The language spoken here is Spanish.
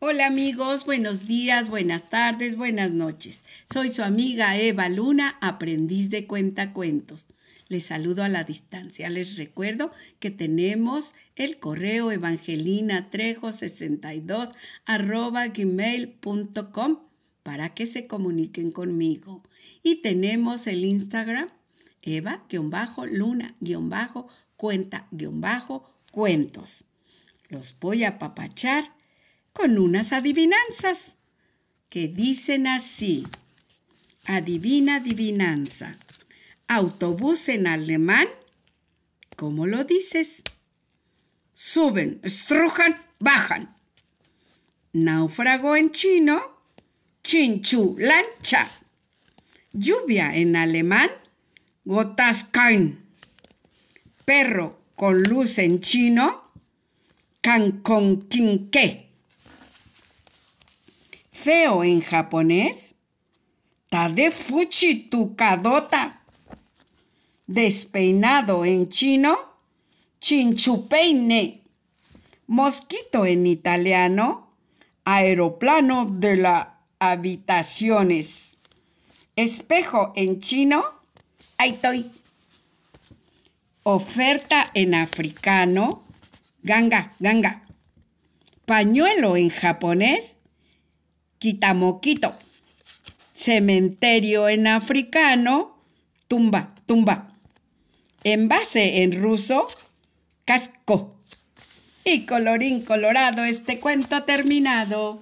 Hola amigos, buenos días, buenas tardes, buenas noches. Soy su amiga Eva Luna, aprendiz de cuentacuentos. Les saludo a la distancia. Les recuerdo que tenemos el correo evangelinatrejo62 arroba gmail.com para que se comuniquen conmigo. Y tenemos el Instagram eva-luna-cuenta-cuentos. Los voy a papachar con unas adivinanzas que dicen así. Adivina adivinanza. Autobús en alemán, ¿cómo lo dices? Suben, estrujan, bajan. Náufrago en chino, chinchu, lancha. Lluvia en alemán, gotas caen. Perro con luz en chino, can con quinqué feo en japonés? Tadefuchi tu kadota. Despeinado en chino, chinchupeine. Mosquito en italiano, aeroplano de las habitaciones. Espejo en chino, aitoy. Oferta en africano, ganga, ganga. Pañuelo en japonés, Quitamoquito. Cementerio en africano, tumba, tumba. Envase en ruso, casco. Y colorín colorado, este cuento terminado.